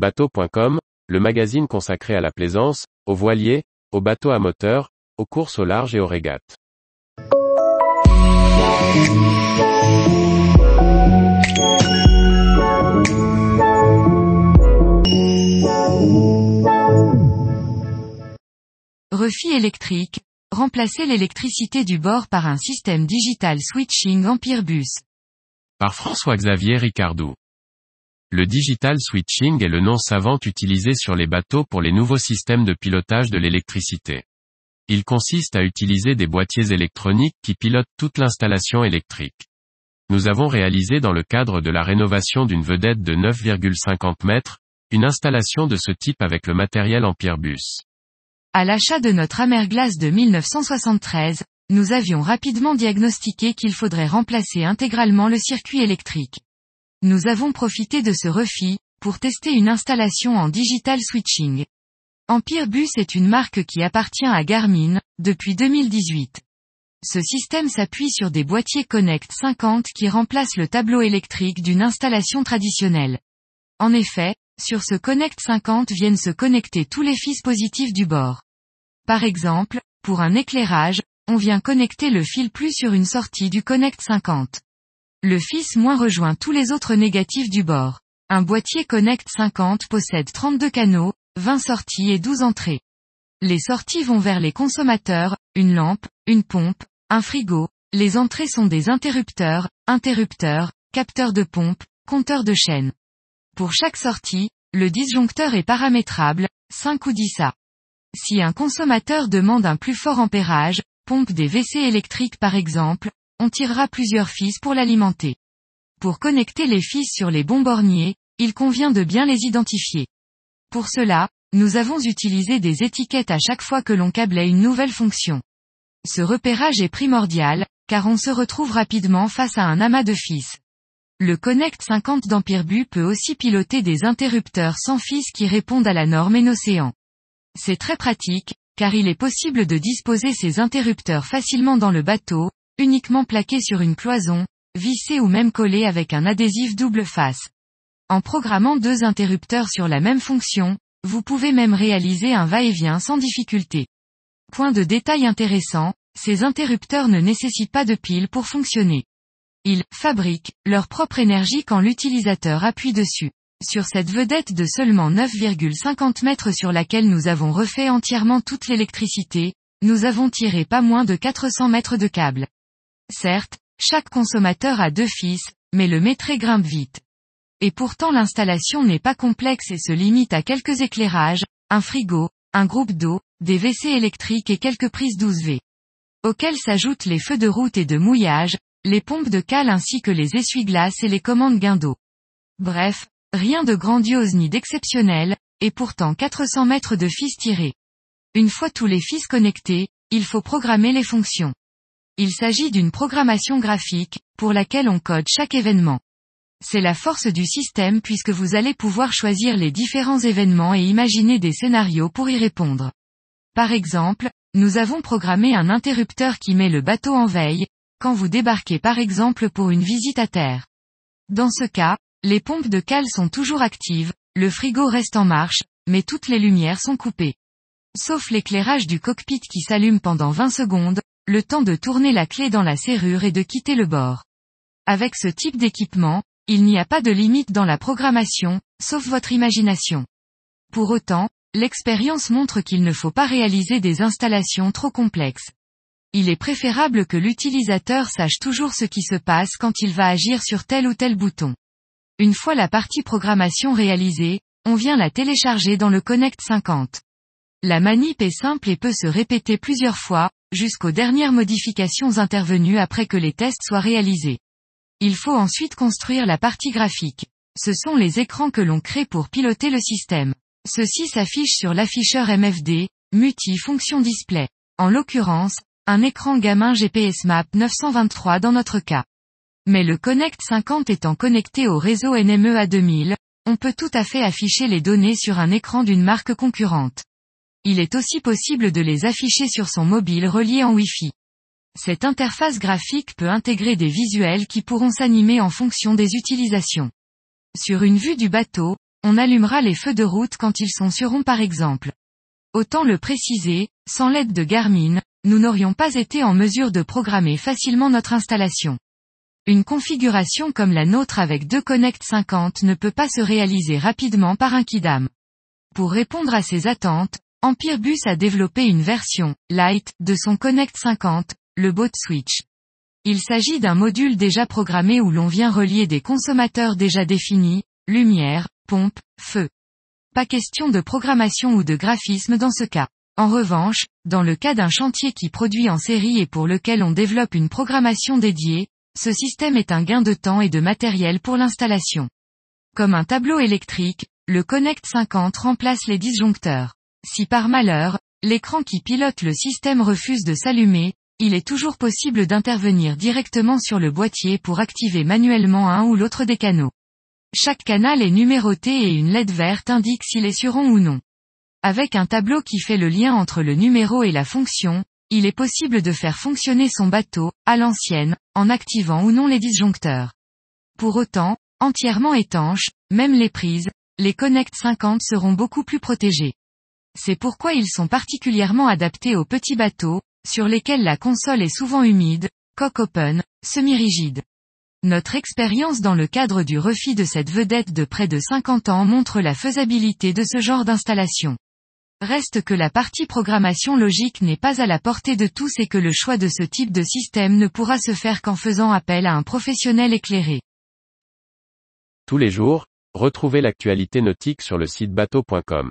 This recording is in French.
Bateau.com, le magazine consacré à la plaisance, aux voiliers, aux bateaux à moteur, aux courses au large et aux régates. Refi électrique, remplacer l'électricité du bord par un système digital switching Empire Bus. Par François-Xavier Ricardou. Le digital switching est le nom savant utilisé sur les bateaux pour les nouveaux systèmes de pilotage de l'électricité. Il consiste à utiliser des boîtiers électroniques qui pilotent toute l'installation électrique. Nous avons réalisé dans le cadre de la rénovation d'une vedette de 9,50 mètres, une installation de ce type avec le matériel Empire Bus. À l'achat de notre Amerglace de 1973, nous avions rapidement diagnostiqué qu'il faudrait remplacer intégralement le circuit électrique. Nous avons profité de ce refit, pour tester une installation en digital switching. Empire Bus est une marque qui appartient à Garmin, depuis 2018. Ce système s'appuie sur des boîtiers Connect 50 qui remplacent le tableau électrique d'une installation traditionnelle. En effet, sur ce Connect 50 viennent se connecter tous les fils positifs du bord. Par exemple, pour un éclairage, on vient connecter le fil plus sur une sortie du Connect 50. Le fils moins rejoint tous les autres négatifs du bord. Un boîtier Connect 50 possède 32 canaux, 20 sorties et 12 entrées. Les sorties vont vers les consommateurs, une lampe, une pompe, un frigo, les entrées sont des interrupteurs, interrupteurs, capteurs de pompe, compteurs de chaîne. Pour chaque sortie, le disjoncteur est paramétrable, 5 ou 10 A. Si un consommateur demande un plus fort ampérage, pompe des WC électriques par exemple, on tirera plusieurs fils pour l'alimenter. Pour connecter les fils sur les bons borniers, il convient de bien les identifier. Pour cela, nous avons utilisé des étiquettes à chaque fois que l'on câblait une nouvelle fonction. Ce repérage est primordial, car on se retrouve rapidement face à un amas de fils. Le Connect 50 d'Empire peut aussi piloter des interrupteurs sans fils qui répondent à la norme océan. C'est très pratique, car il est possible de disposer ces interrupteurs facilement dans le bateau, uniquement plaqués sur une cloison, vissés ou même collés avec un adhésif double face. En programmant deux interrupteurs sur la même fonction, vous pouvez même réaliser un va-et-vient sans difficulté. Point de détail intéressant, ces interrupteurs ne nécessitent pas de piles pour fonctionner. Ils fabriquent leur propre énergie quand l'utilisateur appuie dessus. Sur cette vedette de seulement 9,50 mètres sur laquelle nous avons refait entièrement toute l'électricité, nous avons tiré pas moins de 400 mètres de câble. Certes, chaque consommateur a deux fils, mais le métré grimpe vite. Et pourtant l'installation n'est pas complexe et se limite à quelques éclairages, un frigo, un groupe d'eau, des WC électriques et quelques prises 12V. Auxquels s'ajoutent les feux de route et de mouillage, les pompes de cale ainsi que les essuie-glaces et les commandes gain d'eau. Bref, rien de grandiose ni d'exceptionnel, et pourtant 400 mètres de fils tirés. Une fois tous les fils connectés, il faut programmer les fonctions. Il s'agit d'une programmation graphique, pour laquelle on code chaque événement. C'est la force du système puisque vous allez pouvoir choisir les différents événements et imaginer des scénarios pour y répondre. Par exemple, nous avons programmé un interrupteur qui met le bateau en veille, quand vous débarquez par exemple pour une visite à terre. Dans ce cas, les pompes de cale sont toujours actives, le frigo reste en marche, mais toutes les lumières sont coupées. Sauf l'éclairage du cockpit qui s'allume pendant 20 secondes, le temps de tourner la clé dans la serrure et de quitter le bord. Avec ce type d'équipement, il n'y a pas de limite dans la programmation, sauf votre imagination. Pour autant, l'expérience montre qu'il ne faut pas réaliser des installations trop complexes. Il est préférable que l'utilisateur sache toujours ce qui se passe quand il va agir sur tel ou tel bouton. Une fois la partie programmation réalisée, on vient la télécharger dans le Connect 50. La manip est simple et peut se répéter plusieurs fois, jusqu'aux dernières modifications intervenues après que les tests soient réalisés. Il faut ensuite construire la partie graphique. Ce sont les écrans que l'on crée pour piloter le système. Ceux-ci s'affichent sur l'afficheur MFD, Multi-Fonction Display. En l'occurrence, un écran gamin GPS Map 923 dans notre cas. Mais le Connect 50 étant connecté au réseau NMEA 2000, on peut tout à fait afficher les données sur un écran d'une marque concurrente. Il est aussi possible de les afficher sur son mobile relié en Wi-Fi. Cette interface graphique peut intégrer des visuels qui pourront s'animer en fonction des utilisations. Sur une vue du bateau, on allumera les feux de route quand ils sont sur rond par exemple. Autant le préciser, sans l'aide de Garmin, nous n'aurions pas été en mesure de programmer facilement notre installation. Une configuration comme la nôtre avec deux Connect 50 ne peut pas se réaliser rapidement par un Kidam. Pour répondre à ces attentes, Empire Bus a développé une version, light, de son Connect 50, le Boat Switch. Il s'agit d'un module déjà programmé où l'on vient relier des consommateurs déjà définis, lumière, pompe, feu. Pas question de programmation ou de graphisme dans ce cas. En revanche, dans le cas d'un chantier qui produit en série et pour lequel on développe une programmation dédiée, ce système est un gain de temps et de matériel pour l'installation. Comme un tableau électrique, le Connect 50 remplace les disjoncteurs. Si par malheur, l'écran qui pilote le système refuse de s'allumer, il est toujours possible d'intervenir directement sur le boîtier pour activer manuellement un ou l'autre des canaux. Chaque canal est numéroté et une LED verte indique s'il est sur rond ou non. Avec un tableau qui fait le lien entre le numéro et la fonction, il est possible de faire fonctionner son bateau, à l'ancienne, en activant ou non les disjoncteurs. Pour autant, entièrement étanches, même les prises, les Connect 50 seront beaucoup plus protégés. C'est pourquoi ils sont particulièrement adaptés aux petits bateaux, sur lesquels la console est souvent humide, coque open, semi-rigide. Notre expérience dans le cadre du refit de cette vedette de près de 50 ans montre la faisabilité de ce genre d'installation. Reste que la partie programmation logique n'est pas à la portée de tous et que le choix de ce type de système ne pourra se faire qu'en faisant appel à un professionnel éclairé. Tous les jours, retrouvez l'actualité nautique sur le site bateau.com.